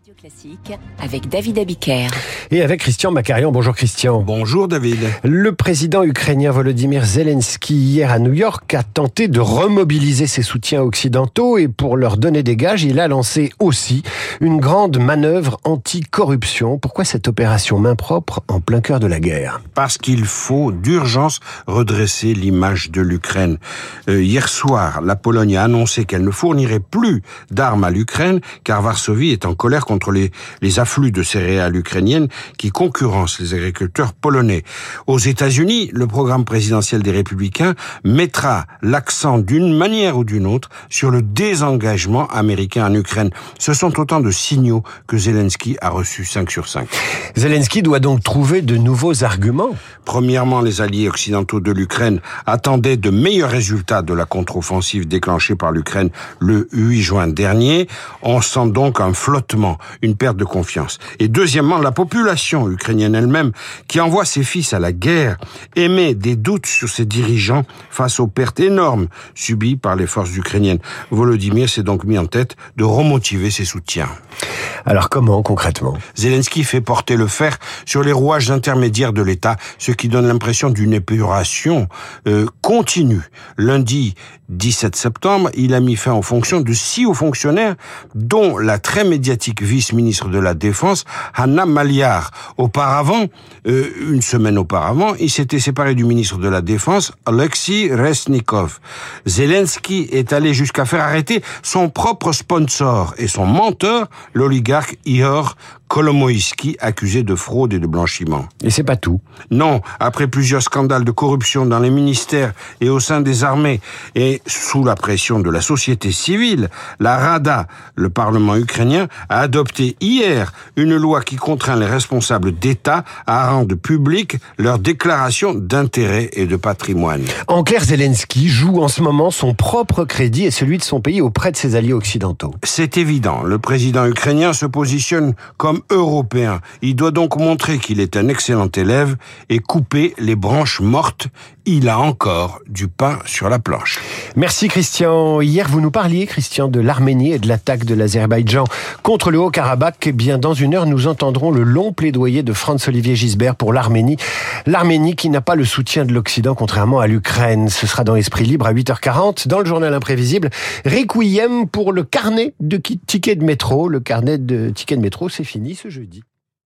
Radio Classique avec David Abiker. Et avec Christian Macarion. Bonjour Christian. Bonjour David. Le président ukrainien Volodymyr Zelensky hier à New York a tenté de remobiliser ses soutiens occidentaux et pour leur donner des gages, il a lancé aussi une grande manœuvre anti-corruption. Pourquoi cette opération main propre en plein cœur de la guerre? Parce qu'il faut d'urgence redresser l'image de l'Ukraine. Euh, hier soir, la Pologne a annoncé qu'elle ne fournirait plus d'armes à l'Ukraine car Varsovie est en colère contre les, les afflux de céréales ukrainiennes qui concurrencent les agriculteurs polonais. Aux États-Unis, le programme présidentiel des Républicains mettra l'accent d'une manière ou d'une autre sur le désengagement américain en Ukraine. Ce sont autant de signaux que Zelensky a reçus 5 sur 5. Zelensky doit donc trouver de nouveaux arguments. Premièrement, les alliés occidentaux de l'Ukraine attendaient de meilleurs résultats de la contre-offensive déclenchée par l'Ukraine le 8 juin dernier. On sent donc un flottement une perte de confiance. Et deuxièmement, la population ukrainienne elle-même, qui envoie ses fils à la guerre, émet des doutes sur ses dirigeants face aux pertes énormes subies par les forces ukrainiennes. Volodymyr s'est donc mis en tête de remotiver ses soutiens. Alors comment concrètement? Zelensky fait porter le fer sur les rouages intermédiaires de l'État, ce qui donne l'impression d'une épuration euh, continue. Lundi 17 septembre, il a mis fin aux fonctions de six hauts fonctionnaires, dont la très médiatique vice-ministre de la Défense, Hanna Maliar. Auparavant, euh, une semaine auparavant, il s'était séparé du ministre de la Défense, Alexei Resnikov. Zelensky est allé jusqu'à faire arrêter son propre sponsor et son menteur, l'oligarque Ihor Kolomoïski, accusé de fraude et de blanchiment. Et c'est pas tout. Non, après plusieurs scandales de corruption dans les ministères et au sein des armées, et sous la pression de la société civile, la Rada, le Parlement ukrainien, a adopté hier une loi qui contraint les responsables d'État à rendre publiques leurs déclarations d'intérêt et de patrimoine. En clair, Zelensky joue en ce moment son propre crédit et celui de son pays auprès de ses alliés occidentaux. C'est évident, le président ukrainien se positionne comme européen. Il doit donc montrer qu'il est un excellent élève et couper les branches mortes. Il a encore du pain sur la planche. Merci Christian. Hier, vous nous parliez, Christian, de l'Arménie et de l'attaque de l'Azerbaïdjan contre le Haut-Karabakh. Eh bien, dans une heure, nous entendrons le long plaidoyer de Franz-Olivier Gisbert pour l'Arménie. L'Arménie qui n'a pas le soutien de l'Occident, contrairement à l'Ukraine. Ce sera dans Esprit Libre à 8h40. Dans le journal imprévisible, Requiem pour le carnet de tickets de métro. Le carnet de tickets de métro, c'est fini ce jeudi.